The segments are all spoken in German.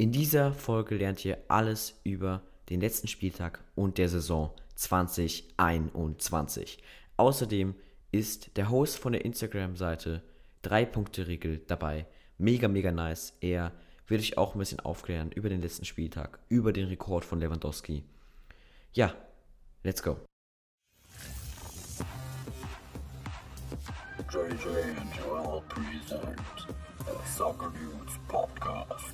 In dieser Folge lernt ihr alles über den letzten Spieltag und der Saison 2021. Außerdem ist der Host von der Instagram-Seite 3-Punkte-Regel dabei. Mega, mega nice. Er wird euch auch ein bisschen aufklären über den letzten Spieltag, über den Rekord von Lewandowski. Ja, let's go. JJ and Joel present the Soccer News Podcast.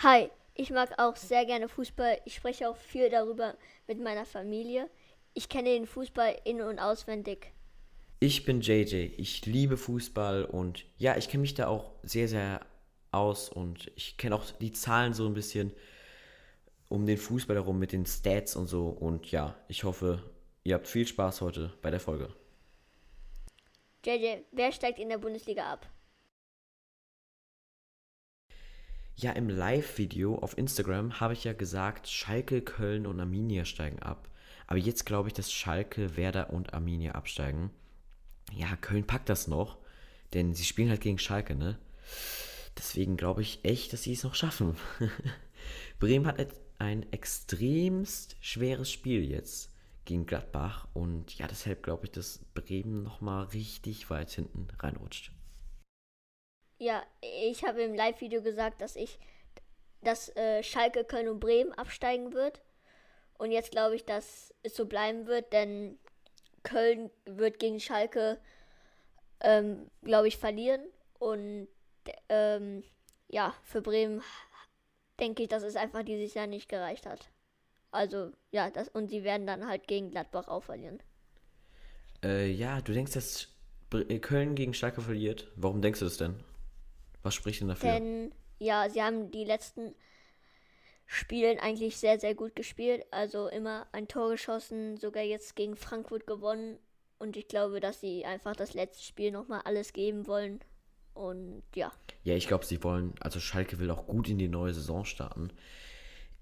Hi, ich mag auch sehr gerne Fußball. Ich spreche auch viel darüber mit meiner Familie. Ich kenne den Fußball in- und auswendig. Ich bin JJ. Ich liebe Fußball und ja, ich kenne mich da auch sehr, sehr aus und ich kenne auch die Zahlen so ein bisschen um den Fußball herum mit den Stats und so. Und ja, ich hoffe, ihr habt viel Spaß heute bei der Folge. JJ, wer steigt in der Bundesliga ab? Ja, im Live-Video auf Instagram habe ich ja gesagt, Schalke, Köln und Arminia steigen ab. Aber jetzt glaube ich, dass Schalke, Werder und Arminia absteigen. Ja, Köln packt das noch, denn sie spielen halt gegen Schalke, ne? Deswegen glaube ich echt, dass sie es noch schaffen. Bremen hat ein extremst schweres Spiel jetzt gegen Gladbach und ja, deshalb glaube ich, dass Bremen nochmal richtig weit hinten reinrutscht. Ja, ich habe im Live-Video gesagt, dass ich, dass äh, Schalke, Köln und Bremen absteigen wird. Und jetzt glaube ich, dass es so bleiben wird, denn Köln wird gegen Schalke, ähm, glaube ich, verlieren. Und ähm, ja, für Bremen denke ich, dass es einfach dieses Jahr nicht gereicht hat. Also, ja, das, und sie werden dann halt gegen Gladbach auch verlieren. Äh, ja, du denkst, dass Köln gegen Schalke verliert. Warum denkst du das denn? Was spricht denn dafür? Denn, ja, sie haben die letzten Spielen eigentlich sehr, sehr gut gespielt. Also immer ein Tor geschossen, sogar jetzt gegen Frankfurt gewonnen. Und ich glaube, dass sie einfach das letzte Spiel nochmal alles geben wollen. Und ja. Ja, ich glaube, sie wollen, also Schalke will auch gut in die neue Saison starten.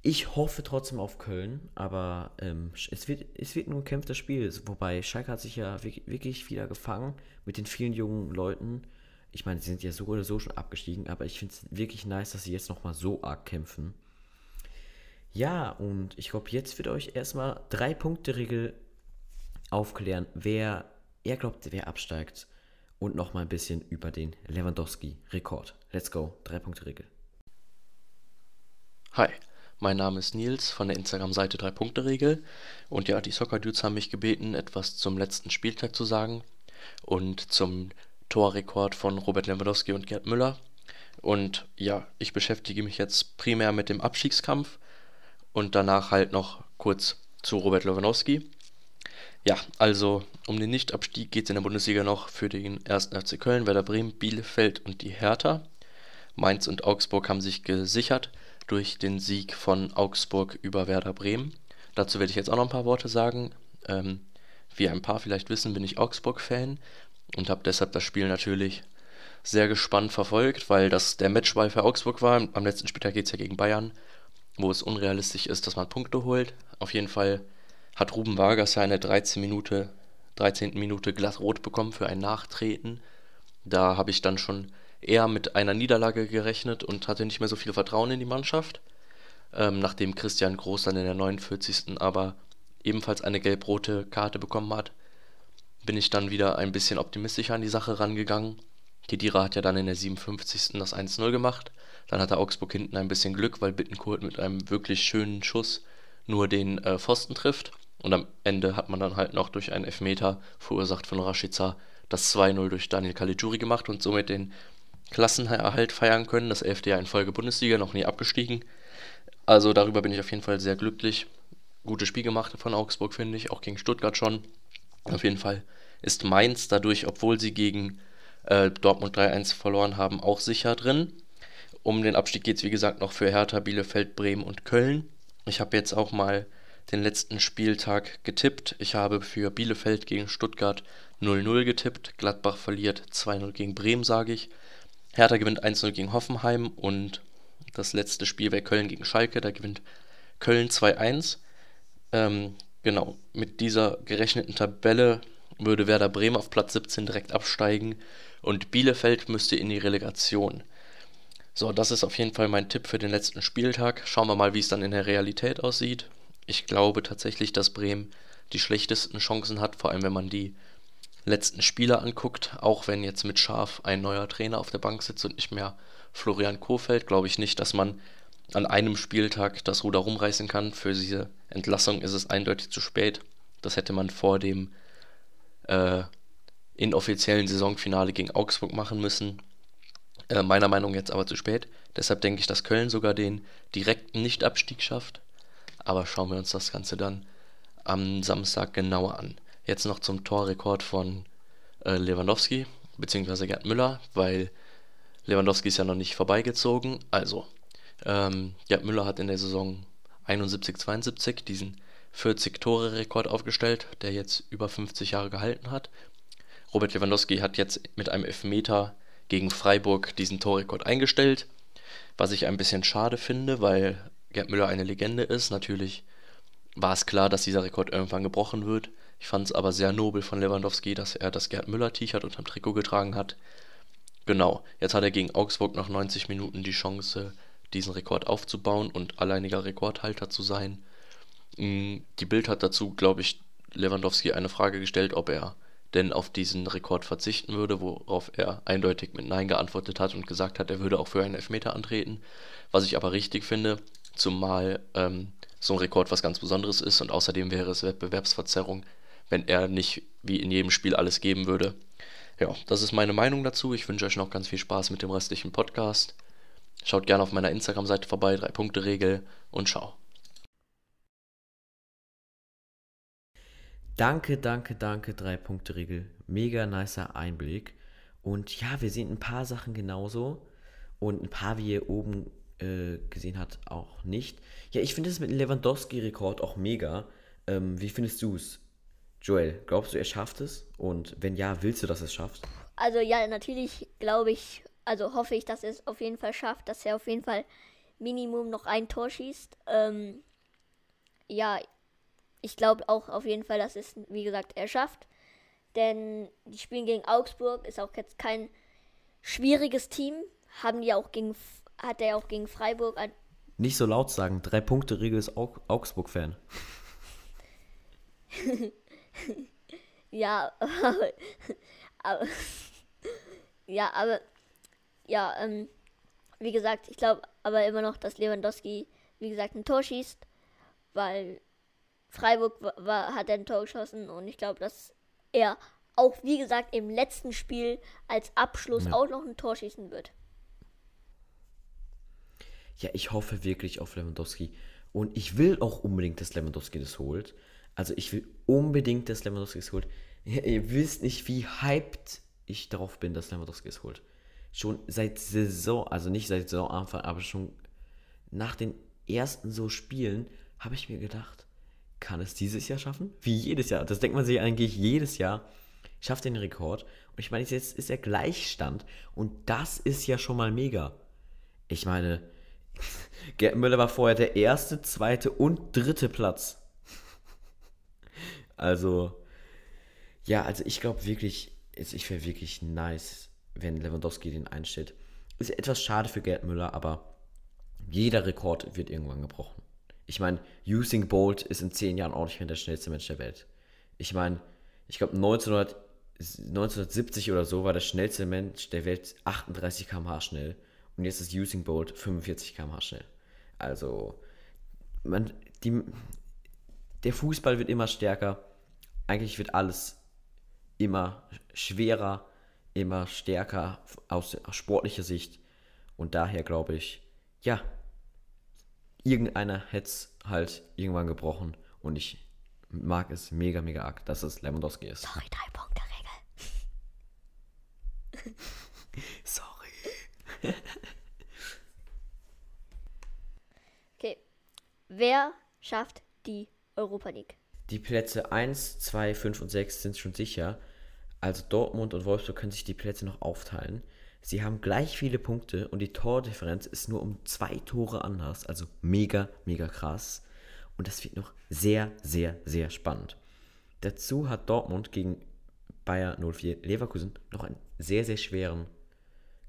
Ich hoffe trotzdem auf Köln, aber ähm, es, wird, es wird ein umkämpftes Spiel. Wobei Schalke hat sich ja wirklich wieder gefangen mit den vielen jungen Leuten ich meine, sie sind ja so oder so schon abgestiegen, aber ich finde es wirklich nice, dass sie jetzt nochmal so arg kämpfen. Ja, und ich glaube, jetzt wird euch erstmal drei Punkte Regel aufklären, wer er glaubt, wer absteigt. Und nochmal ein bisschen über den Lewandowski-Rekord. Let's go, drei Punkte Regel. Hi, mein Name ist Nils von der Instagram-Seite 3 Punkte Regel. Und ja, die Soccer Dudes haben mich gebeten, etwas zum letzten Spieltag zu sagen und zum Torrekord von Robert Lewandowski und Gerd Müller. Und ja, ich beschäftige mich jetzt primär mit dem Abstiegskampf und danach halt noch kurz zu Robert Lewandowski. Ja, also um den Nichtabstieg geht es in der Bundesliga noch für den 1. FC Köln, Werder Bremen, Bielefeld und die Hertha. Mainz und Augsburg haben sich gesichert durch den Sieg von Augsburg über Werder Bremen. Dazu werde ich jetzt auch noch ein paar Worte sagen. Ähm, wie ein paar vielleicht wissen, bin ich Augsburg-Fan und habe deshalb das Spiel natürlich sehr gespannt verfolgt, weil das der Matchball für Augsburg war. Am letzten Spieltag geht es ja gegen Bayern, wo es unrealistisch ist, dass man Punkte holt. Auf jeden Fall hat Ruben Vargas ja eine 13 Minute, 13. Minute glatt bekommen für ein Nachtreten. Da habe ich dann schon eher mit einer Niederlage gerechnet und hatte nicht mehr so viel Vertrauen in die Mannschaft. Ähm, nachdem Christian Groß dann in der 49. aber ebenfalls eine gelb-rote Karte bekommen hat, bin ich dann wieder ein bisschen optimistischer an die Sache rangegangen. Kedira hat ja dann in der 57. das 1-0 gemacht. Dann hatte Augsburg hinten ein bisschen Glück, weil Bittencourt mit einem wirklich schönen Schuss nur den äh, Pfosten trifft. Und am Ende hat man dann halt noch durch einen Elfmeter, verursacht von Rashica, das 2-0 durch Daniel Caligiuri gemacht und somit den Klassenerhalt feiern können. Das elfte Jahr in Folge Bundesliga, noch nie abgestiegen. Also darüber bin ich auf jeden Fall sehr glücklich. Gutes Spiel gemacht von Augsburg, finde ich, auch gegen Stuttgart schon. Auf jeden Fall ist Mainz dadurch, obwohl sie gegen äh, Dortmund 3-1 verloren haben, auch sicher drin. Um den Abstieg geht es, wie gesagt, noch für Hertha, Bielefeld, Bremen und Köln. Ich habe jetzt auch mal den letzten Spieltag getippt. Ich habe für Bielefeld gegen Stuttgart 0-0 getippt. Gladbach verliert 2-0 gegen Bremen, sage ich. Hertha gewinnt 1-0 gegen Hoffenheim und das letzte Spiel wäre Köln gegen Schalke. Da gewinnt Köln 2-1. Ähm, genau, mit dieser gerechneten Tabelle würde Werder Bremen auf Platz 17 direkt absteigen und Bielefeld müsste in die Relegation. So, das ist auf jeden Fall mein Tipp für den letzten Spieltag. Schauen wir mal, wie es dann in der Realität aussieht. Ich glaube tatsächlich, dass Bremen die schlechtesten Chancen hat, vor allem wenn man die letzten Spiele anguckt. Auch wenn jetzt mit Schaf ein neuer Trainer auf der Bank sitzt und nicht mehr Florian Kohfeldt, glaube ich nicht, dass man an einem Spieltag das Ruder rumreißen kann. Für diese Entlassung ist es eindeutig zu spät. Das hätte man vor dem äh, inoffiziellen Saisonfinale gegen Augsburg machen müssen. Äh, meiner Meinung nach jetzt aber zu spät. Deshalb denke ich, dass Köln sogar den direkten Nichtabstieg schafft. Aber schauen wir uns das Ganze dann am Samstag genauer an. Jetzt noch zum Torrekord von äh, Lewandowski, beziehungsweise Gerd Müller, weil Lewandowski ist ja noch nicht vorbeigezogen. Also, ähm, Gerd Müller hat in der Saison 71-72 diesen 40-Tore-Rekord aufgestellt, der jetzt über 50 Jahre gehalten hat. Robert Lewandowski hat jetzt mit einem Elfmeter gegen Freiburg diesen Torrekord eingestellt, was ich ein bisschen schade finde, weil Gerd Müller eine Legende ist. Natürlich war es klar, dass dieser Rekord irgendwann gebrochen wird. Ich fand es aber sehr nobel von Lewandowski, dass er das Gerd Müller-T-Shirt unterm Trikot getragen hat. Genau, jetzt hat er gegen Augsburg nach 90 Minuten die Chance, diesen Rekord aufzubauen und alleiniger Rekordhalter zu sein. Die Bild hat dazu, glaube ich, Lewandowski eine Frage gestellt, ob er denn auf diesen Rekord verzichten würde, worauf er eindeutig mit Nein geantwortet hat und gesagt hat, er würde auch für einen Elfmeter antreten. Was ich aber richtig finde, zumal ähm, so ein Rekord was ganz Besonderes ist und außerdem wäre es Wettbewerbsverzerrung, wenn er nicht wie in jedem Spiel alles geben würde. Ja, das ist meine Meinung dazu. Ich wünsche euch noch ganz viel Spaß mit dem restlichen Podcast. Schaut gerne auf meiner Instagram-Seite vorbei, 3-Punkte-Regel und ciao. Danke, danke, danke, 3-Punkte-Regel. Mega nicer Einblick. Und ja, wir sehen ein paar Sachen genauso. Und ein paar, wie ihr oben äh, gesehen habt, auch nicht. Ja, ich finde es mit dem Lewandowski-Rekord auch mega. Ähm, wie findest du es? Joel, glaubst du, er schafft es? Und wenn ja, willst du, dass er es schafft? Also ja, natürlich glaube ich, also hoffe ich, dass er es auf jeden Fall schafft, dass er auf jeden Fall Minimum noch ein Tor schießt. Ähm, ja, ich glaube auch auf jeden Fall, dass es, wie gesagt, er schafft. Denn die spielen gegen Augsburg, ist auch jetzt kein schwieriges Team. Haben die auch gegen, hat er auch gegen Freiburg. Nicht so laut sagen, drei Punkte Regel ist Augsburg-Fan. ja, aber, aber, ja, aber, ja, ähm, wie gesagt, ich glaube aber immer noch, dass Lewandowski, wie gesagt, ein Tor schießt, weil Freiburg war, hat ein Tor geschossen und ich glaube, dass er auch, wie gesagt, im letzten Spiel als Abschluss ja. auch noch ein Tor schießen wird. Ja, ich hoffe wirklich auf Lewandowski. Und ich will auch unbedingt, dass Lewandowski das holt. Also ich will unbedingt, dass Lewandowski es holt. Ihr, ihr wisst nicht, wie hyped ich darauf bin, dass Lewandowski es holt. Schon seit Saison, also nicht seit Saisonanfang, aber schon nach den ersten so Spielen habe ich mir gedacht, kann es dieses Jahr schaffen? Wie jedes Jahr. Das denkt man sich eigentlich jedes Jahr. Schafft den Rekord. Und ich meine, jetzt ist er Gleichstand. Und das ist ja schon mal mega. Ich meine, Gerd Müller war vorher der erste, zweite und dritte Platz. Also, ja, also ich glaube wirklich, ich wäre wirklich nice, wenn Lewandowski den einstellt. Ist etwas schade für Gerd Müller, aber jeder Rekord wird irgendwann gebrochen. Ich meine, Using Bolt ist in zehn Jahren auch nicht mehr der schnellste Mensch der Welt. Ich meine, ich glaube 1970 oder so war der schnellste Mensch der Welt 38 km/h schnell. Und jetzt ist Using Bolt 45 km/h schnell. Also, man, die, der Fußball wird immer stärker. Eigentlich wird alles immer schwerer, immer stärker aus, aus sportlicher Sicht. Und daher glaube ich, ja, irgendeiner hätte es halt irgendwann gebrochen. Und ich mag es mega, mega arg, dass es Lewandowski ist. Sorry, drei Punkte Regel. Sorry. okay. Wer schafft die Europa League? Die Plätze 1, 2, 5 und 6 sind schon sicher. Also Dortmund und Wolfsburg können sich die Plätze noch aufteilen. Sie haben gleich viele Punkte und die Tordifferenz ist nur um zwei Tore anders. Also mega, mega krass. Und das wird noch sehr, sehr, sehr spannend. Dazu hat Dortmund gegen Bayer 04 Leverkusen noch einen sehr, sehr schweren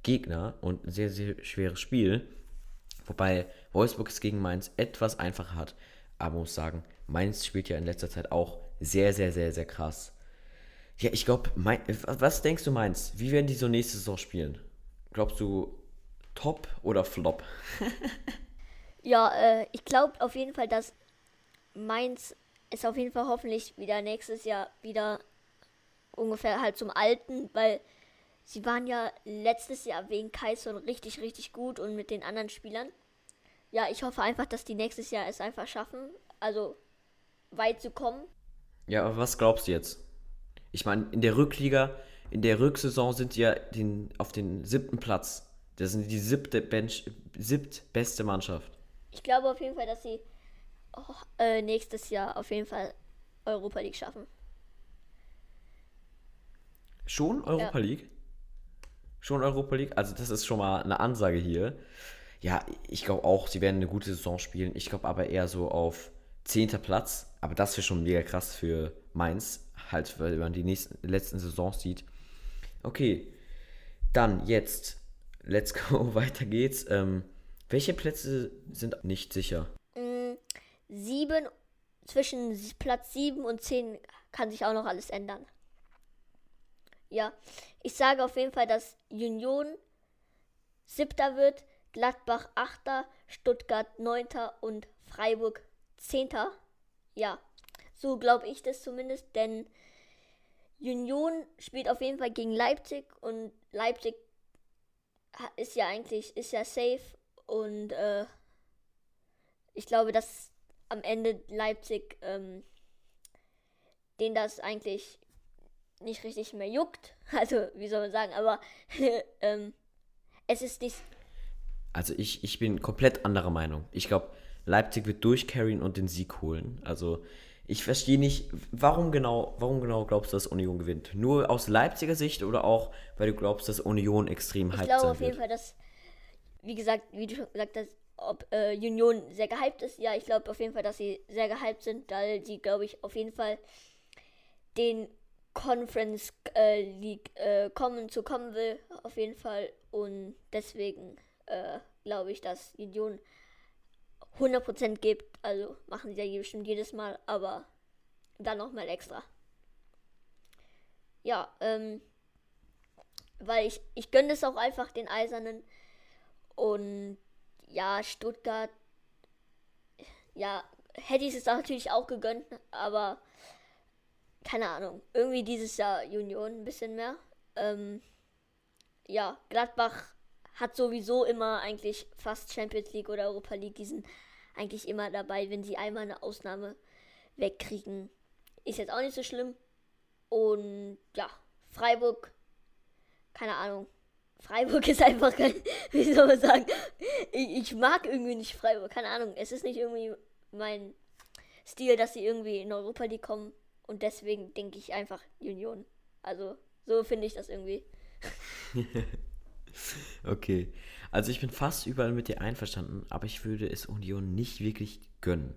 Gegner und ein sehr, sehr schweres Spiel. Wobei Wolfsburg es gegen Mainz etwas einfacher hat. Aber muss sagen, Mainz spielt ja in letzter Zeit auch sehr, sehr, sehr, sehr krass. Ja, ich glaube, was denkst du Mainz? Wie werden die so nächste Saison spielen? Glaubst du Top oder Flop? ja, äh, ich glaube auf jeden Fall, dass Mainz ist auf jeden Fall hoffentlich wieder nächstes Jahr wieder ungefähr halt zum Alten, weil sie waren ja letztes Jahr wegen Kaison richtig, richtig gut und mit den anderen Spielern. Ja, ich hoffe einfach, dass die nächstes Jahr es einfach schaffen, also weit zu kommen. Ja, aber was glaubst du jetzt? Ich meine, in der Rückliga, in der Rücksaison sind sie ja den, auf den siebten Platz. Das sind die siebte Bench, siebtbeste Mannschaft. Ich glaube auf jeden Fall, dass sie oh, äh, nächstes Jahr auf jeden Fall Europa League schaffen. Schon Europa ja. League? Schon Europa League? Also das ist schon mal eine Ansage hier. Ja, ich glaube auch, sie werden eine gute Saison spielen. Ich glaube aber eher so auf 10. Platz. Aber das wäre schon mega krass für Mainz. Halt, weil man die nächsten, letzten Saisons sieht. Okay, dann jetzt. Let's go, weiter geht's. Ähm, welche Plätze sind nicht sicher? Mm, sieben, zwischen Platz 7 und 10 kann sich auch noch alles ändern. Ja, ich sage auf jeden Fall, dass Union siebter wird, Gladbach achter, Stuttgart neunter und Freiburg zehnter. Ja, so glaube ich das zumindest, denn Union spielt auf jeden Fall gegen Leipzig und Leipzig ist ja eigentlich ist ja safe und äh, ich glaube, dass am Ende Leipzig ähm, den das eigentlich nicht richtig mehr juckt. Also, wie soll man sagen, aber ähm, es ist nicht. Also, ich, ich bin komplett anderer Meinung. Ich glaube, Leipzig wird durchcarryen und den Sieg holen. Also, ich verstehe nicht, warum genau, warum genau glaubst du, dass Union gewinnt? Nur aus Leipziger Sicht oder auch, weil du glaubst, dass Union extrem hyped Ich glaube auf jeden Fall, dass, wie gesagt, wie du schon gesagt hast, ob äh, Union sehr gehypt ist. Ja, ich glaube auf jeden Fall, dass sie sehr gehypt sind, weil sie, glaube ich, auf jeden Fall den Conference äh, League äh, kommen zu kommen will, auf jeden Fall. Und deswegen äh, glaube ich, dass Union 100% gibt. Also machen sie ja bestimmt jedes Mal, aber dann nochmal extra. Ja, ähm, weil ich, ich gönne es auch einfach den Eisernen. Und ja, Stuttgart, ja, hätte ich es natürlich auch gegönnt, aber keine Ahnung, irgendwie dieses Jahr Union ein bisschen mehr. Ähm, ja, Gladbach hat sowieso immer eigentlich fast Champions League oder Europa League. Die sind eigentlich immer dabei, wenn sie einmal eine Ausnahme wegkriegen. Ist jetzt auch nicht so schlimm. Und ja, Freiburg, keine Ahnung. Freiburg ist einfach kein, wie soll man sagen, ich, ich mag irgendwie nicht Freiburg, keine Ahnung. Es ist nicht irgendwie mein Stil, dass sie irgendwie in Europa League kommen. Und deswegen denke ich einfach Union. Also, so finde ich das irgendwie. okay. Also ich bin fast überall mit dir einverstanden, aber ich würde es Union nicht wirklich gönnen.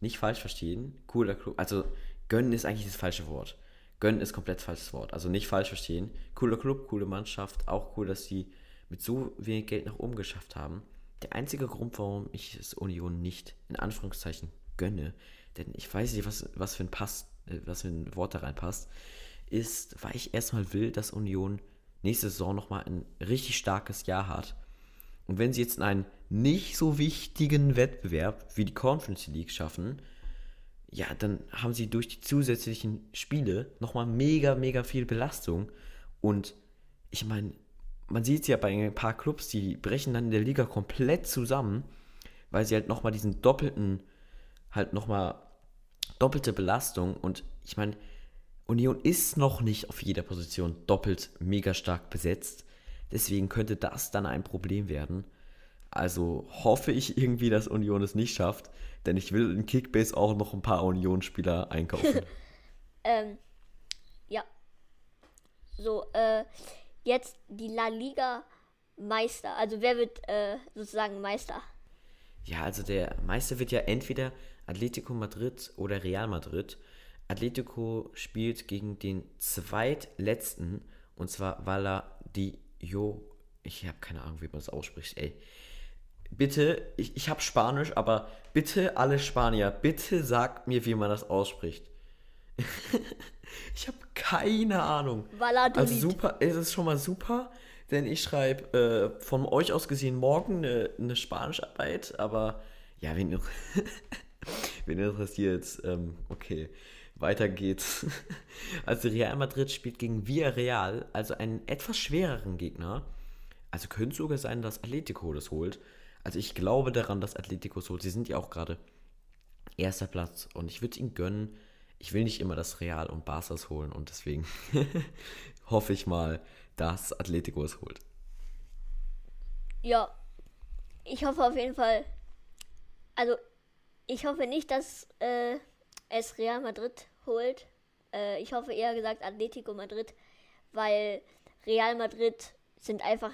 Nicht falsch verstehen. Cooler Club. Also gönnen ist eigentlich das falsche Wort. Gönnen ist komplett falsches Wort. Also nicht falsch verstehen. Cooler Club, coole Mannschaft. Auch cool, dass sie mit so wenig Geld nach oben geschafft haben. Der einzige Grund, warum ich es Union nicht in Anführungszeichen gönne, denn ich weiß nicht, was, was für ein Pass äh, was für ein Wort da reinpasst, ist, weil ich erstmal will, dass Union nächste Saison nochmal ein richtig starkes Jahr hat. Und wenn sie jetzt in einen nicht so wichtigen Wettbewerb wie die Conference League schaffen, ja, dann haben sie durch die zusätzlichen Spiele nochmal mega, mega viel Belastung. Und ich meine, man sieht es ja bei ein paar Clubs, die brechen dann in der Liga komplett zusammen, weil sie halt nochmal diesen doppelten, halt nochmal doppelte Belastung und ich meine, Union ist noch nicht auf jeder Position doppelt mega stark besetzt. Deswegen könnte das dann ein Problem werden. Also hoffe ich irgendwie, dass Union es nicht schafft, denn ich will in Kickbase auch noch ein paar Union-Spieler einkaufen. ähm, ja. So, äh, jetzt die La Liga Meister. Also wer wird äh, sozusagen Meister? Ja, also der Meister wird ja entweder Atletico Madrid oder Real Madrid. Atletico spielt gegen den zweitletzten, und zwar Valladolid. Ich habe keine Ahnung, wie man das ausspricht, ey. Bitte, ich, ich habe Spanisch, aber bitte alle Spanier, bitte sagt mir, wie man das ausspricht. ich habe keine Ahnung. Valladolid. Also super, es ist schon mal super, denn ich schreibe äh, von euch aus gesehen morgen eine, eine Spanischarbeit, aber ja, wen, wen interessiert, ähm, okay. Weiter geht's. Also Real Madrid spielt gegen Villarreal, also einen etwas schwereren Gegner. Also könnte sogar sein, dass Atletico das holt. Also ich glaube daran, dass Atletico es holt. Sie sind ja auch gerade erster Platz und ich würde es ihnen gönnen. Ich will nicht immer das Real und Barca's holen und deswegen hoffe ich mal, dass Atletico es holt. Ja, ich hoffe auf jeden Fall. Also, ich hoffe nicht, dass äh, es Real Madrid holt. Äh, ich hoffe eher gesagt Atletico Madrid, weil Real Madrid sind einfach,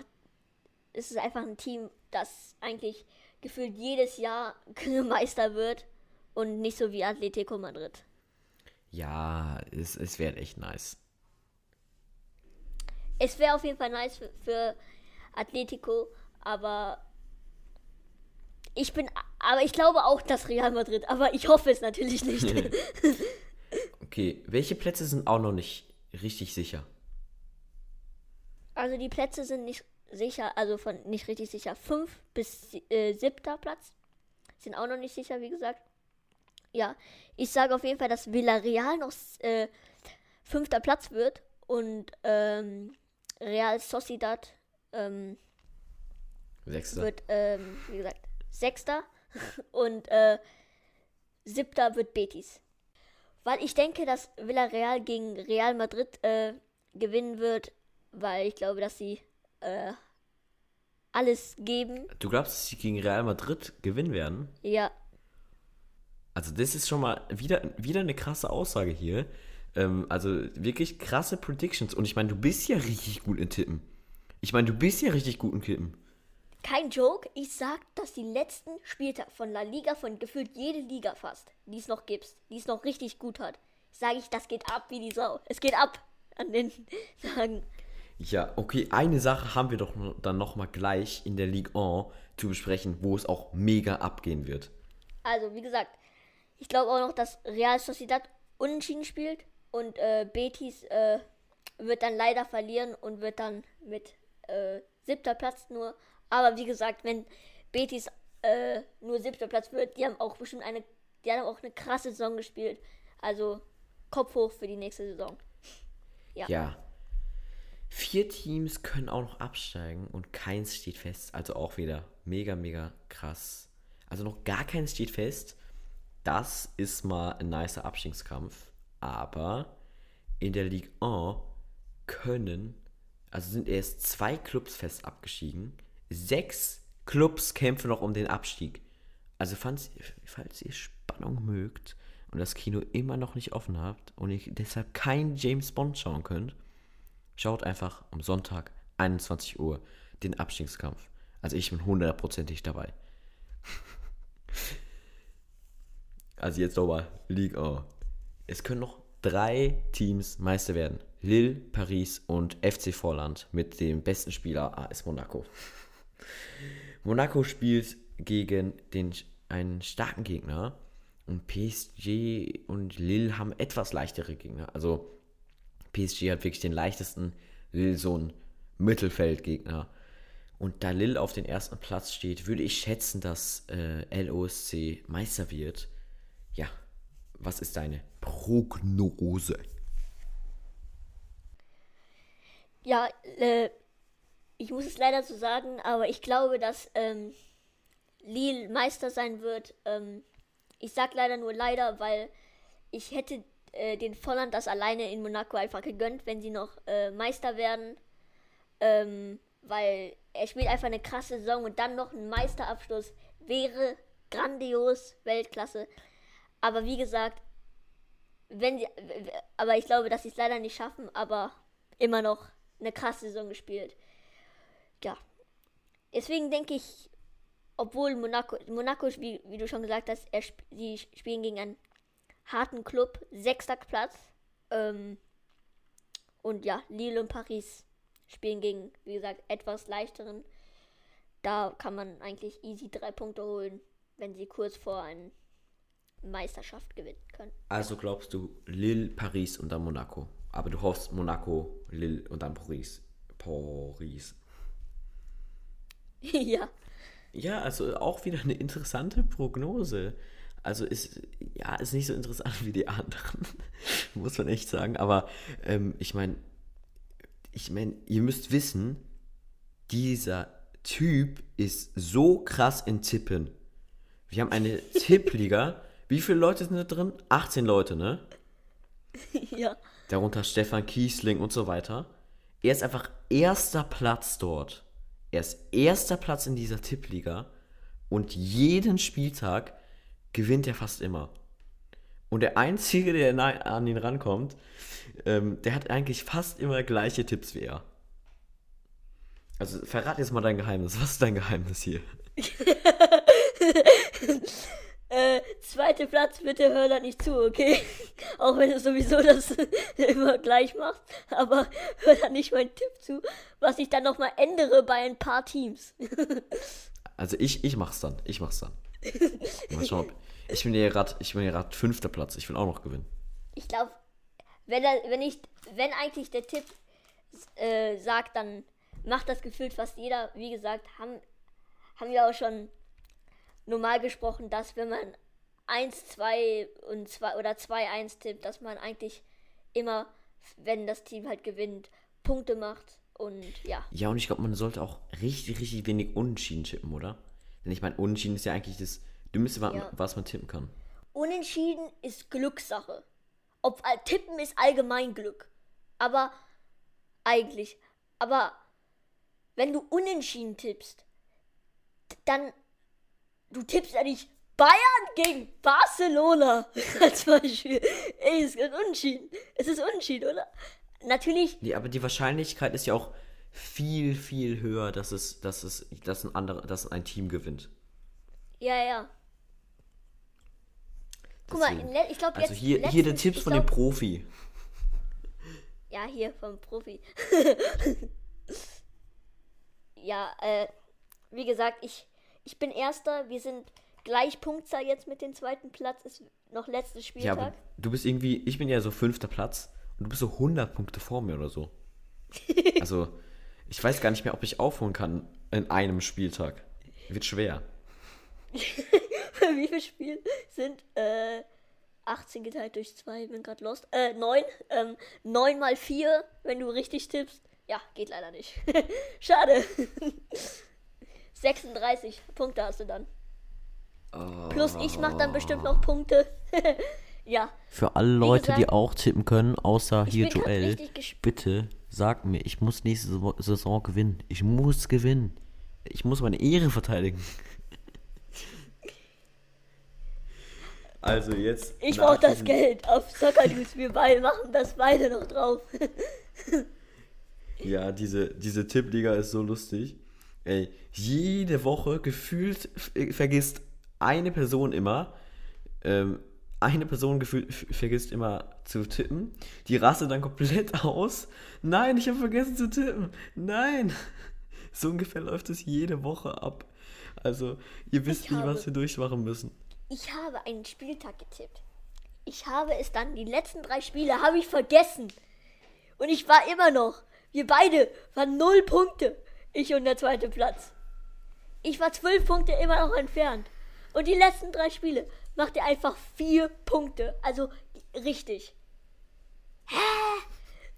es ist einfach ein Team, das eigentlich gefühlt jedes Jahr Meister wird und nicht so wie Atletico Madrid. Ja, es, es wäre echt nice. Es wäre auf jeden Fall nice für, für Atletico, aber ich bin, aber ich glaube auch, dass Real Madrid, aber ich hoffe es natürlich nicht. okay, welche Plätze sind auch noch nicht richtig sicher? Also die Plätze sind nicht sicher, also von nicht richtig sicher. Fünf bis äh, siebter Platz sind auch noch nicht sicher, wie gesagt. Ja, ich sage auf jeden Fall, dass Villarreal noch äh, fünfter Platz wird und ähm, Real Sociedad ähm, Sechster. wird, ähm, wie gesagt, Sechster und äh, Siebter wird Betis. Weil ich denke, dass Villarreal gegen Real Madrid äh, gewinnen wird, weil ich glaube, dass sie äh, alles geben. Du glaubst, dass sie gegen Real Madrid gewinnen werden? Ja. Also das ist schon mal wieder, wieder eine krasse Aussage hier. Ähm, also wirklich krasse Predictions. Und ich meine, du bist ja richtig gut in Tippen. Ich meine, du bist ja richtig gut in Tippen. Kein Joke, ich sag, dass die letzten Spieltage von La Liga, von gefühlt jede Liga fast, die es noch gibt, die es noch richtig gut hat, sage ich, das geht ab wie die Sau. Es geht ab an den Tagen. Ja, okay, eine Sache haben wir doch dann nochmal gleich in der Ligue 1 zu besprechen, wo es auch mega abgehen wird. Also, wie gesagt, ich glaube auch noch, dass Real Sociedad unentschieden spielt und äh, Betis äh, wird dann leider verlieren und wird dann mit äh, siebter Platz nur. Aber wie gesagt, wenn Betis äh, nur siebter Platz wird, die haben auch bestimmt eine, die haben auch eine krasse Saison gespielt. Also Kopf hoch für die nächste Saison. Ja. ja. Vier Teams können auch noch absteigen und keins steht fest. Also auch wieder mega, mega krass. Also noch gar keins steht fest. Das ist mal ein nicer Abstiegskampf. Aber in der Ligue 1 können, also sind erst zwei Clubs fest abgestiegen. Sechs Clubs kämpfen noch um den Abstieg. Also falls, falls ihr Spannung mögt und das Kino immer noch nicht offen habt und ihr deshalb kein James Bond schauen könnt, Schaut einfach am Sonntag 21 Uhr den Abstiegskampf. Also ich bin hundertprozentig dabei. also jetzt nochmal Liga. Es können noch drei Teams Meister werden. Lille, Paris und FC Vorland mit dem besten Spieler AS Monaco. Monaco spielt gegen den, einen starken Gegner und PSG und Lille haben etwas leichtere Gegner. Also PSG hat wirklich den leichtesten, Lille so ein Mittelfeldgegner. Und da Lille auf den ersten Platz steht, würde ich schätzen, dass äh, LOSC Meister wird. Ja, was ist deine Prognose? Ja, äh, ich muss es leider so sagen, aber ich glaube, dass ähm, Lille Meister sein wird. Ähm, ich sag leider nur leider, weil ich hätte äh, den Volland das alleine in Monaco einfach gegönnt, wenn sie noch äh, Meister werden. Ähm, weil er spielt einfach eine krasse Saison und dann noch ein Meisterabschluss wäre grandios, Weltklasse. Aber wie gesagt, wenn sie, aber ich glaube, dass sie es leider nicht schaffen, aber immer noch eine krasse Saison gespielt. Ja. Deswegen denke ich, obwohl Monaco, Monaco, wie, wie du schon gesagt hast, er, sie spielen gegen einen harten Club, sechster Platz. Ähm, und ja, Lille und Paris spielen gegen, wie gesagt, etwas leichteren. Da kann man eigentlich easy drei Punkte holen, wenn sie kurz vor einer Meisterschaft gewinnen können. Also glaubst du Lille, Paris und dann Monaco. Aber du hoffst Monaco, Lille und dann Paris. Paris. ja. Ja, also auch wieder eine interessante Prognose. Also ist, ja, ist nicht so interessant wie die anderen, muss man echt sagen. Aber ähm, ich meine, ich meine, ihr müsst wissen, dieser Typ ist so krass in Tippen. Wir haben eine Tippliga. Wie viele Leute sind da drin? 18 Leute, ne? ja. Darunter Stefan Kiesling und so weiter. Er ist einfach erster Platz dort. Er ist erster Platz in dieser Tippliga. Und jeden Spieltag gewinnt er fast immer. Und der Einzige, der an ihn rankommt, ähm, der hat eigentlich fast immer gleiche Tipps wie er. Also verrat jetzt mal dein Geheimnis. Was ist dein Geheimnis hier? äh, zweiter Platz, bitte hör da nicht zu, okay? Auch wenn du sowieso das immer gleich machst. Aber hör da nicht meinen Tipp zu, was ich dann nochmal ändere bei ein paar Teams. also ich, ich mach's dann. Ich mach's dann. Mal schauen, ob, ich bin ja gerade, ich bin ja gerade fünfter Platz. Ich will auch noch gewinnen. Ich glaube, wenn er, wenn ich, wenn eigentlich der Tipp äh, sagt, dann macht das gefühlt fast jeder. Wie gesagt, haben, haben wir auch schon normal gesprochen, dass wenn man 1, 2 und 2 oder 2, 1 tippt, dass man eigentlich immer, wenn das Team halt gewinnt, Punkte macht und ja. Ja, und ich glaube, man sollte auch richtig, richtig wenig Unentschieden tippen, oder? Denn ich meine, Unentschieden ist ja eigentlich das Dümmste, ja. was man tippen kann. Unentschieden ist Glückssache. Ob Tippen ist allgemein Glück. Aber eigentlich. Aber wenn du unentschieden tippst, dann du tippst ja nicht Bayern gegen Barcelona als Beispiel. Ey, es ist unentschieden. Es ist unentschieden, oder? Natürlich. Nee, aber die Wahrscheinlichkeit ist ja auch viel, viel höher, dass es, dass es, dass ein anderer, dass ein Team gewinnt. Ja, ja. Guck mal, ich glaube jetzt. Also hier, hier der Tipps von glaub, dem Profi. Ja, hier vom Profi. ja, äh, wie gesagt, ich, ich bin Erster. Wir sind gleich Punktzahl jetzt mit dem zweiten Platz. Ist noch letztes Spieltag. Ja, aber du bist irgendwie, ich bin ja so fünfter Platz und du bist so 100 Punkte vor mir oder so. also, ich weiß gar nicht mehr, ob ich aufholen kann in einem Spieltag. Wird schwer. Wie viele Spiele sind äh, 18 geteilt durch 2? Bin gerade lost. Äh, 9. Ähm, 9 mal 4, wenn du richtig tippst. Ja, geht leider nicht. Schade. 36 Punkte hast du dann. Oh. Plus ich mach dann bestimmt noch Punkte. ja. Für alle Leute, gesagt, die auch tippen können, außer hier Joel, bitte sag mir, ich muss nächste Saison gewinnen. Ich muss gewinnen. Ich muss meine Ehre verteidigen. Also jetzt. Ich brauche das Geld auf Soccer News. Wir beide machen das beide noch drauf. ja, diese, diese Tippliga ist so lustig. Ey, jede Woche gefühlt vergisst eine Person immer, ähm, eine Person gefühlt vergisst immer zu tippen. Die raste dann komplett aus. Nein, ich habe vergessen zu tippen. Nein. So ungefähr läuft es jede Woche ab. Also, ihr wisst nicht, was wir durchmachen müssen. Ich habe einen Spieltag getippt. Ich habe es dann, die letzten drei Spiele habe ich vergessen. Und ich war immer noch. Wir beide waren null Punkte. Ich und der zweite Platz. Ich war zwölf Punkte immer noch entfernt. Und die letzten drei Spiele macht er einfach vier Punkte. Also richtig. Hä?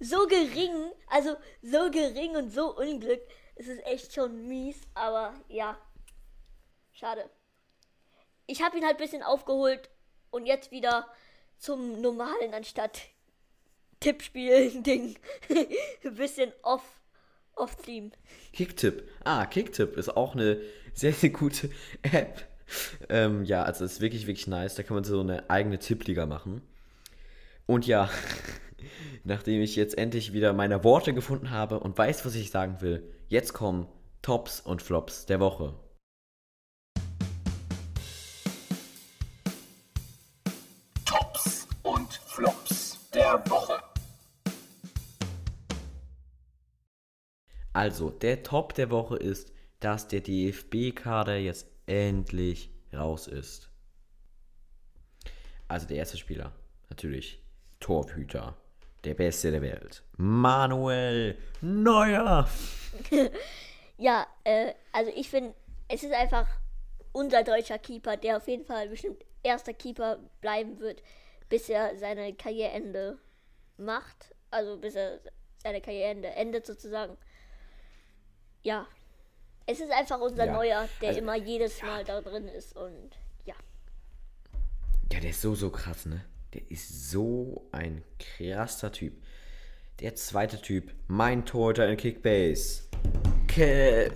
So gering, also so gering und so Unglück. Es ist echt schon mies, aber ja. Schade ich habe ihn halt ein bisschen aufgeholt und jetzt wieder zum normalen anstatt Tippspiel-Ding. ein bisschen off, off-theme. Kicktipp. Ah, Kicktipp ist auch eine sehr, sehr gute App. Ähm, ja, also ist wirklich, wirklich nice. Da kann man so eine eigene Tippliga machen. Und ja, nachdem ich jetzt endlich wieder meine Worte gefunden habe und weiß, was ich sagen will, jetzt kommen Tops und Flops der Woche. Flops der Woche. Also, der Top der Woche ist, dass der DFB-Kader jetzt endlich raus ist. Also der erste Spieler, natürlich, Torhüter, der Beste der Welt, Manuel Neuer. Ja, äh, also ich finde, es ist einfach unser deutscher Keeper, der auf jeden Fall bestimmt erster Keeper bleiben wird, bis er seine Karriereende macht. Also bis er seine Karriereende endet sozusagen. Ja. Es ist einfach unser Ja, Neuer, der also- immer jedes Mal da drin ist und ja. Ja, der ist so, so krass, ne? Der ist so ein krasser Typ. Der zweite Typ, mein Torhüter in Kickbase. Ke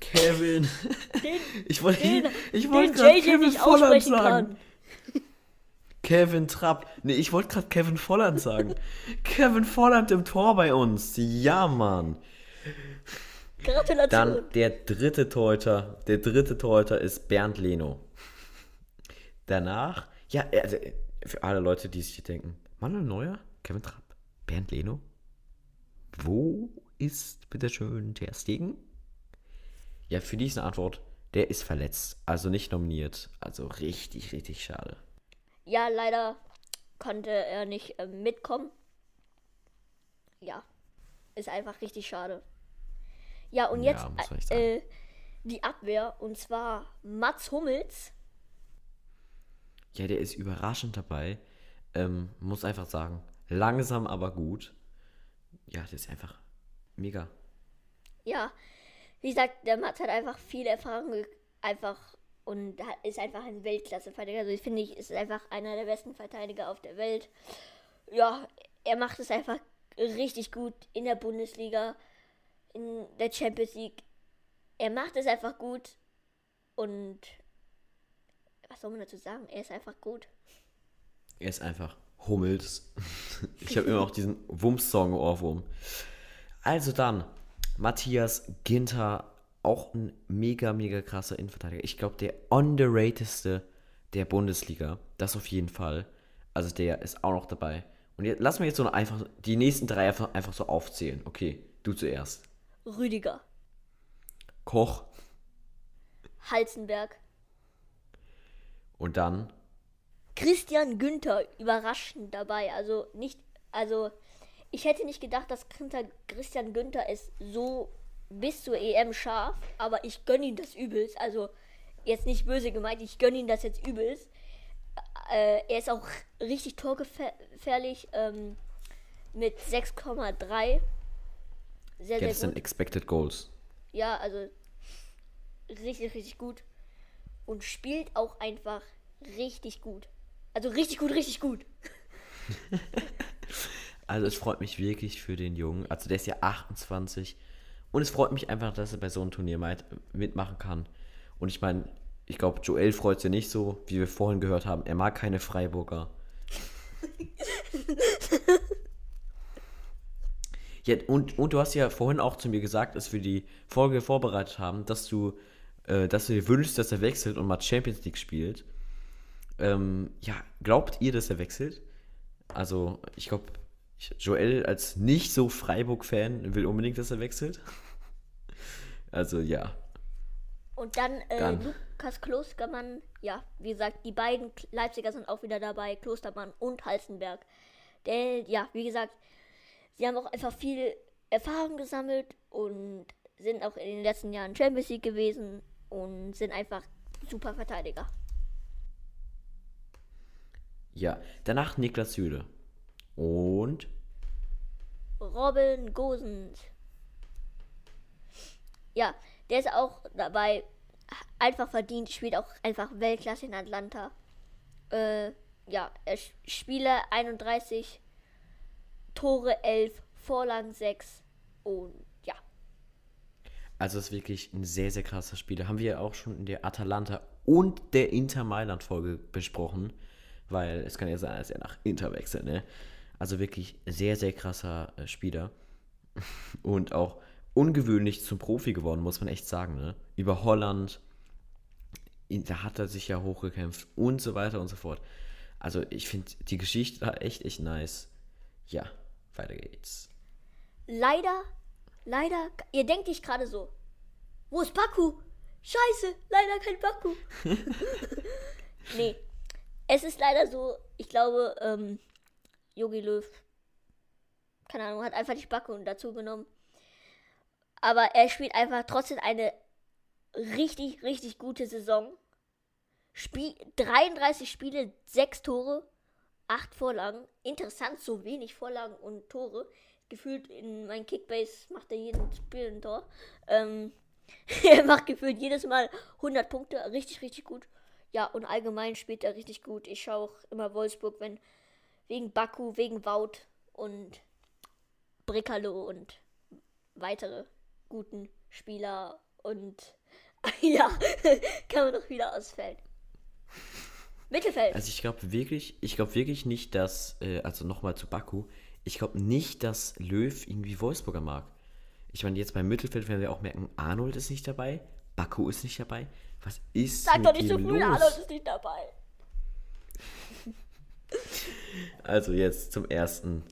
Kevin. ich wollte Den, ich wollte den gerade Kevin Volland sagen. kann. Kevin Trapp. Ne, ich wollte gerade Kevin Volland sagen. Kevin Volland im Tor bei uns. Ja, Mann. Gratulation. Dann der dritte Torhüter. Der dritte Torhüter ist Bernd Leno. Danach, ja, also für alle Leute, die sich denken, Manuel Neuer, Kevin Trapp, Bernd Leno, wo ist bitteschön Ter Stegen? Ja, für die ist eine Antwort, der ist verletzt, also nicht nominiert. Also richtig, richtig schade. Ja, leider konnte er nicht ähm, mitkommen. Ja, ist einfach richtig schade. Ja, und Ja, jetzt echt äh, die Abwehr und zwar Mats Hummels. Ja, der ist überraschend dabei. Ähm, muss einfach sagen, langsam, aber gut. Ja, der ist einfach mega. Ja, wie gesagt, der Mats hat einfach viel Erfahrung einfach und ist einfach ein Weltklasse-Verteidiger. Also ich finde, ich ist einfach einer der besten Verteidiger auf der Welt. Ja, er macht es einfach richtig gut in der Bundesliga, in der Champions League. Er macht es einfach gut und was soll man dazu sagen? Er ist einfach gut. Er ist einfach Hummels. ich habe immer auch diesen Wumms-Song im Ohrwurm. Also dann, Matthias Ginter, auch ein mega, mega krasser Innenverteidiger. Ich glaube, der underratedste der Bundesliga. Das auf jeden Fall. Also der ist auch noch dabei. Und jetzt, lass mir jetzt so einfach die nächsten drei einfach, einfach so aufzählen. Okay, du zuerst. Rüdiger, Koch Halzenberg, und dann Christian Günther überraschend dabei. Also nicht, also ich hätte nicht gedacht, dass Christian Günther ist so bis zur EM scharf, aber ich gönne ihm das übelst. Also jetzt nicht böse gemeint, ich gönne ihm das jetzt übelst. Äh, er ist auch richtig torgefährlich ähm, mit 6,3. Sehr, sehr sind gut. Expected Goals. Ja, also richtig, richtig gut. Und spielt auch einfach richtig gut. Also richtig gut, richtig gut. Also es freut mich wirklich für den Jungen. Also der ist ja 28. Und es freut mich einfach, dass er bei so einem Turnier mitmachen kann. Und ich meine, ich glaube, Joel freut sich nicht so, wie wir vorhin gehört haben. Er mag keine Freiburger. ja, und, und du hast ja vorhin auch zu mir gesagt, als wir die Folge vorbereitet haben, dass du, äh, dass du dir wünschst, dass er wechselt und mal Champions League spielt. Ähm, ja, glaubt ihr, dass er wechselt? Also, ich glaube, Joel als nicht so Freiburg-Fan will unbedingt, dass er wechselt. Also, ja. Und dann, äh, Dann. Lukas Klostermann. Ja, wie gesagt, die beiden Leipziger sind auch wieder dabei. Klostermann und Halzenberg. Der, ja, wie gesagt, sie haben auch einfach viel Erfahrung gesammelt und sind auch in den letzten Jahren Champions League gewesen und sind einfach super Verteidiger. Ja. Danach Niklas Süle. Und Robin Gosens. Ja, der ist auch dabei. Einfach verdient, spielt auch einfach Weltklasse in Atlanta. Äh, ja, er sch- Spiele 31, Tore 11, Vorlagen 6 und ja. also ist wirklich ein sehr, sehr krasser Spieler. Haben wir ja auch schon in der Atalanta und der Inter Mailand-Folge besprochen. Weil es kann ja sein, dass er nach Inter wechselt, ne? Also wirklich sehr, sehr krasser äh, Spieler. Und auch ungewöhnlich zum Profi geworden, muss man echt sagen, ne? Über Holland, da hat er sich ja hochgekämpft und so weiter und so fort. Also ich finde die Geschichte echt, echt nice. Ja, weiter geht's. Leider leider, ihr denkt dich gerade so, wo ist Baku? Scheiße, leider kein Baku. nee, es ist leider so, ich glaube, ähm, Yogi Löw, keine Ahnung, hat einfach nicht Baku dazu genommen. Aber er spielt einfach trotzdem eine richtig, richtig gute Saison. Spiel 33 Spiele, 6 Tore, 8 Vorlagen. Interessant, so wenig Vorlagen und Tore. Gefühlt in meinem Kickbase macht er jeden Spiel ein Tor. Ähm, er macht gefühlt jedes Mal 100 Punkte. Richtig, richtig gut. Ja, und allgemein spielt er richtig gut. Ich schaue auch immer Wolfsburg, wenn wegen Baku, wegen Wout und Bricalo und weitere guten Spieler und ja, kann man doch wieder ausfällt. Mittelfeld. Also ich glaube wirklich, ich glaube wirklich nicht, dass, äh, also nochmal zu Baku, ich glaube nicht, dass Löw irgendwie Wolfsburger mag. Ich meine, jetzt beim Mittelfeld werden wir auch merken, Arnold ist nicht dabei, Baku ist nicht dabei. Was ist Sag mit doch nicht so früh? Arnold ist nicht dabei. Also jetzt zum ersten.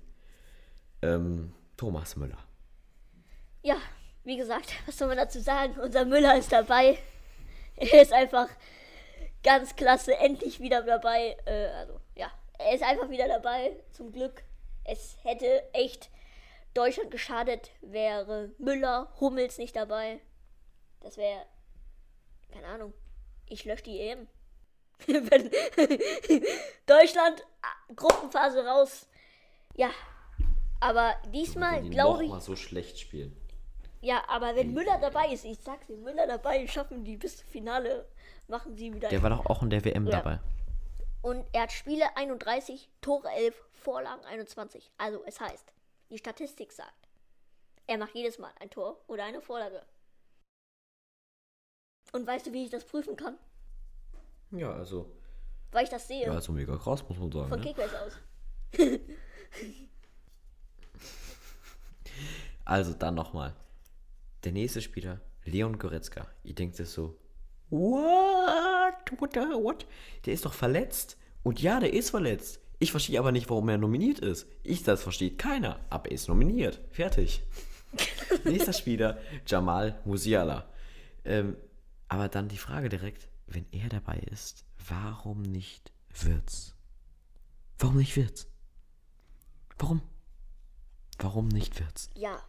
Ähm, Thomas Müller. Ja, wie gesagt, was soll man dazu sagen? Unser Müller ist dabei. Er ist einfach ganz klasse, endlich wieder dabei. Äh, also, ja, er ist einfach wieder dabei, zum Glück. Es hätte echt Deutschland geschadet, wäre Müller, Hummels nicht dabei. Das wäre, keine Ahnung, ich lösche die EM. Deutschland, ah, Gruppenphase raus. Ja, aber diesmal glaube ich. mal so schlecht spielen. Ja, aber wenn Müller dabei ist, ich sag's dir, Müller dabei, schaffen die bis zum Finale, machen sie wieder. Der war doch auch in der WM Ja. dabei. Und er hat Spiele 31, Tore 11, Vorlagen 21. Also es heißt, die Statistik sagt, er macht jedes Mal ein Tor oder eine Vorlage. Und weißt du, wie ich das prüfen kann? Ja, also. Weil ich das sehe. Ja, also mega krass, muss man sagen. von Ne? Kickbase aus. Also dann nochmal. Der nächste Spieler, Leon Goretzka. Ihr denkt es so, what? What, the, what? Der ist doch verletzt. Und ja, der ist verletzt. Ich verstehe aber nicht, warum er nominiert ist. Ich, das versteht keiner. Aber er ist nominiert. Fertig. Nächster Spieler, Jamal Musiala. Ähm, aber dann die Frage direkt, wenn er dabei ist, warum nicht Wirtz? Warum nicht Wirtz? Warum? Warum nicht Wirtz? Ja,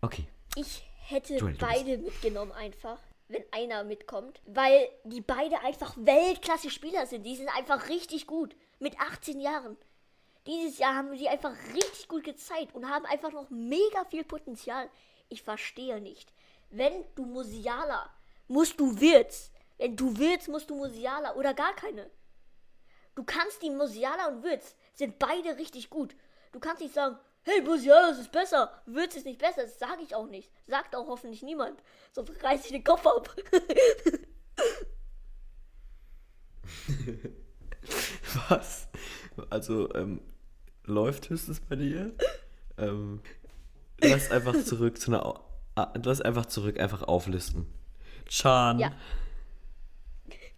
Okay. Ich hätte Joel, du beide mitgenommen einfach, wenn einer mitkommt, weil die beide einfach Weltklasse Spieler sind. Die sind einfach richtig gut mit 18 Jahren. Dieses Jahr haben sie einfach richtig gut gezeigt und haben einfach noch mega viel Potenzial. Ich verstehe nicht. Wenn du Musiala, musst du Wirtz. Wenn du willst, musst du Musiala oder gar keine. Du kannst die Musiala und Wirtz sind beide richtig gut. Du kannst nicht sagen, hey Musiala, es ist besser, Wirtz ist nicht besser. Das sage ich auch nicht. Sagt auch hoffentlich niemand. Sonst reiß ich den Kopf ab. Was? Also, ähm, läuft höchstens bei dir? ähm, lass einfach zurück zu einer. Ah, lass einfach zurück, einfach auflisten. Chan. Ja.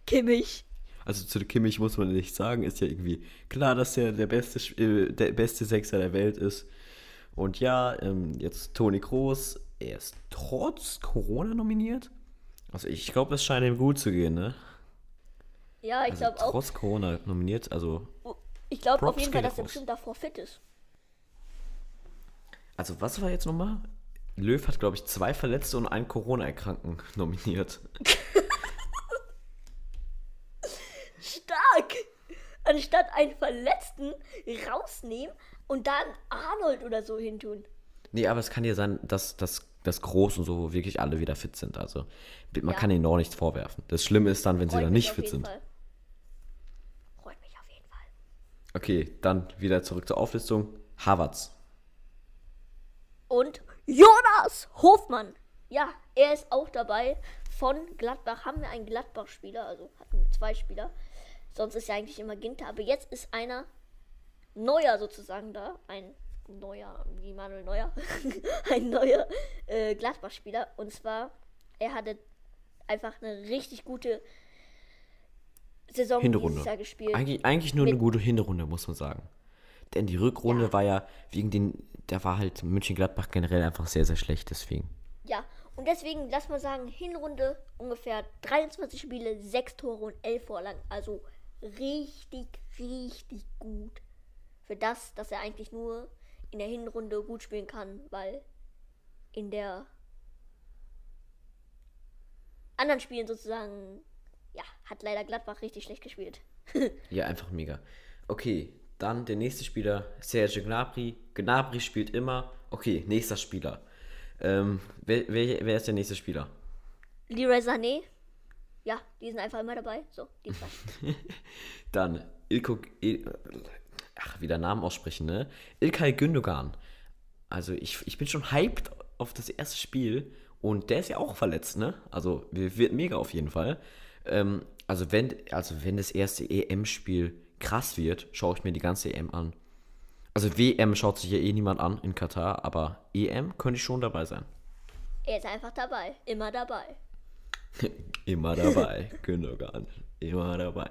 Kimmich. Also zu Kimmich muss man nicht sagen, ist ja irgendwie klar, dass er der beste, äh, der beste Sechser der Welt ist. Und ja, ähm, jetzt Toni Kroos, er ist trotz Corona nominiert. Also ich glaube, es scheint ihm gut zu gehen, ne? Ja, ich Also glaube auch. trotz Corona nominiert, also Ich glaube auf jeden Fall, dass er bestimmt davor fit ist. Also, was war jetzt nochmal? Löw hat, glaube ich, zwei Verletzte und einen Corona-Erkrankten nominiert. Stark! Anstatt einen Verletzten rausnehmen und dann Arnold oder so hintun. Nee, aber es kann ja sein, dass, dass, dass Groß und so wirklich alle wieder fit sind. Also, man Ja. kann ihnen auch nichts vorwerfen. Das Schlimme ist dann, wenn sie Freut dann mich nicht fit sind. Fall. Freut mich auf jeden Fall. Okay, dann wieder zurück zur Auflistung. Havertz. Und Jonas Hofmann. Ja, er ist auch dabei. Von Gladbach haben wir einen Gladbach-Spieler, also hatten wir zwei Spieler. Sonst ist ja eigentlich immer Ginter, aber jetzt ist einer neuer sozusagen da. Ein neuer, wie Manuel Neuer. ein neuer äh, Gladbach-Spieler. Und zwar, er hatte einfach eine richtig gute Saison Hinrunde. gespielt. Eigentlich, eigentlich nur eine gute Hinrunde, muss man sagen. Denn die Rückrunde Ja. war ja wegen den, da war halt München-Gladbach generell einfach sehr, sehr schlecht, deswegen. Ja, und deswegen, lass mal sagen, Hinrunde ungefähr 23 Spiele, 6 Tore und 11 Vorlagen. Also richtig, richtig gut. Für das, dass er eigentlich nur in der Hinrunde gut spielen kann, weil in der anderen Spielen sozusagen, ja, hat leider Gladbach richtig schlecht gespielt. Ja, einfach mega. Okay, dann der nächste Spieler, Serge Gnabry. Gnabry spielt immer. Okay, nächster Spieler. Ähm, wer, wer, wer ist der nächste Spieler? Leroy Sané, ja, die sind einfach immer dabei. So, die zwei. Dann Ilko, Il, ach, wieder Namen aussprechen, ne? Ilkay Gündogan. Also ich, ich bin schon hyped auf das erste Spiel und der ist ja auch verletzt, ne? Also wir- wird mega auf jeden Fall. Ähm, also wenn, also wenn das erste EM-Spiel krass wird, schaue ich mir die ganze EM an. Also WM schaut sich ja eh niemand an in Katar, aber EM könnte ich schon dabei sein. er ist einfach dabei, immer dabei. Immer dabei, Gündogan. Immer dabei.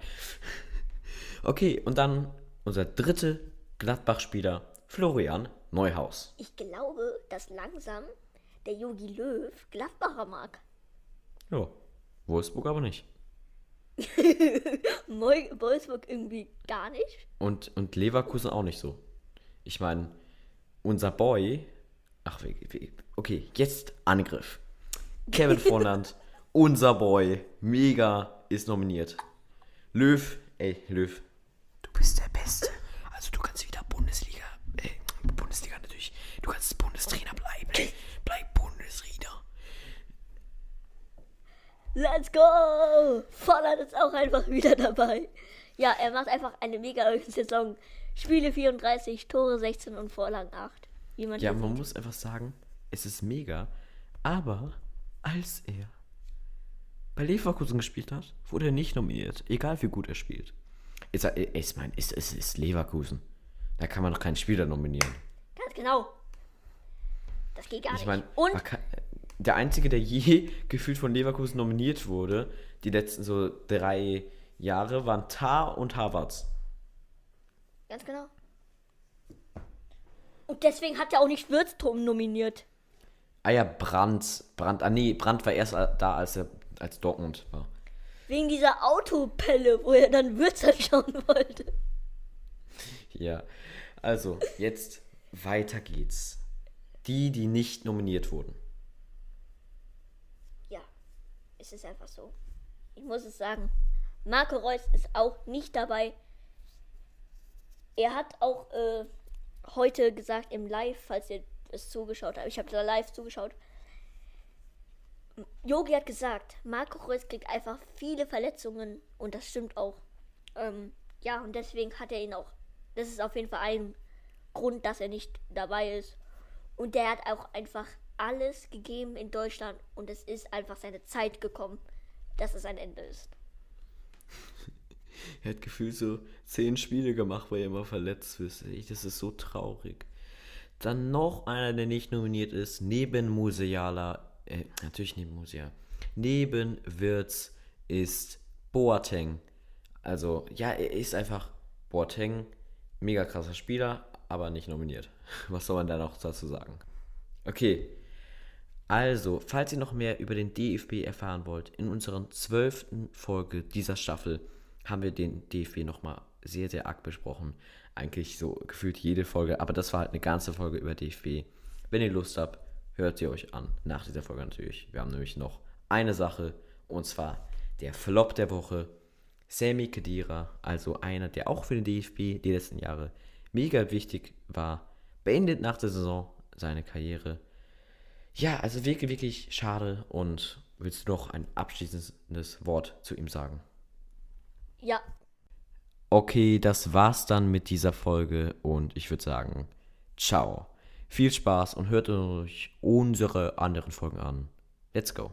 Okay, und dann unser dritter Gladbach-Spieler, Florian Neuhaus. Ich glaube, dass langsam der Yogi Löw Gladbacher mag. Ja, Wolfsburg aber nicht. Wolfsburg irgendwie gar nicht. Und, und Leverkusen auch nicht so. Ich meine, unser Boy. Ach, okay, jetzt Angriff. Kevin Volland, unser Boy, mega, ist nominiert. Löw, ey, Löw, du bist der Beste. Also du kannst wieder Bundesliga, äh, Bundesliga natürlich, du kannst Bundestrainer bleiben. Bleib Bundestrainer. Let's go! Volland ist auch einfach wieder dabei. Ja, er macht einfach eine mega Saison. Spiele 34, Tore 16 und Vorlagen 8. Wie man Ja, man sieht. muss einfach sagen, es ist mega. Aber als er bei Leverkusen gespielt hat, wurde er nicht nominiert. Egal wie gut er spielt. Ich, sag, ich meine, es ist, ist Leverkusen. Da kann man doch keinen Spieler nominieren. Ganz genau. Das geht gar Ich nicht. meine, und der Einzige, der je gefühlt von Leverkusen nominiert wurde, die letzten so drei Jahre, waren Tar und Havertz. Ganz genau. Und deswegen hat er auch nicht Würzturm nominiert. Ah ja, Brandt. Brandt, ah nee, Brandt war erst da, als er als Dortmund war. Wegen dieser Autopelle, wo er dann Würz anschauen wollte. Ja, also jetzt weiter geht's. Die, die nicht nominiert wurden. Ja, es ist einfach so. Ich muss es sagen. Marco Reus ist auch nicht dabei. Er hat auch äh, heute gesagt im Live, falls ihr es zugeschaut habt, ich habe da live zugeschaut. Yogi hat gesagt, Marco Reus kriegt einfach viele Verletzungen und das stimmt auch. Ähm, ja, und deswegen hat er ihn auch. Das ist auf jeden Fall ein Grund, dass er nicht dabei ist. Und der hat auch einfach alles gegeben in Deutschland und es ist einfach seine Zeit gekommen, dass es ein Ende ist. Er hat gefühlt so zehn Spiele gemacht, weil er immer verletzt ist. Das ist so traurig. Dann noch einer, der nicht nominiert ist, neben Musiala, äh, natürlich neben Musiala, neben Wirtz ist Boateng. Also, ja, er ist einfach Boateng, mega krasser Spieler, aber nicht nominiert. Was soll man da noch dazu sagen? Okay, also, falls ihr noch mehr über den DFB erfahren wollt, in unserer zwölften Folge dieser Staffel haben wir den DFB nochmal sehr, sehr arg besprochen. Eigentlich so gefühlt jede Folge, aber das war halt eine ganze Folge über DFB. Wenn ihr Lust habt, hört sie euch an. Nach dieser Folge natürlich. Wir haben nämlich noch eine Sache, und zwar der Flop der Woche. Sammy Kedira, also einer, der auch für den DFB die letzten Jahre mega wichtig war, beendet nach der Saison seine Karriere. Ja, also wirklich, wirklich schade. Und willst du noch ein abschließendes Wort zu ihm sagen? Ja, Okay, das war's dann mit dieser Folge und ich würde sagen, ciao. Viel Spaß und hört euch unsere anderen Folgen an. Let's go.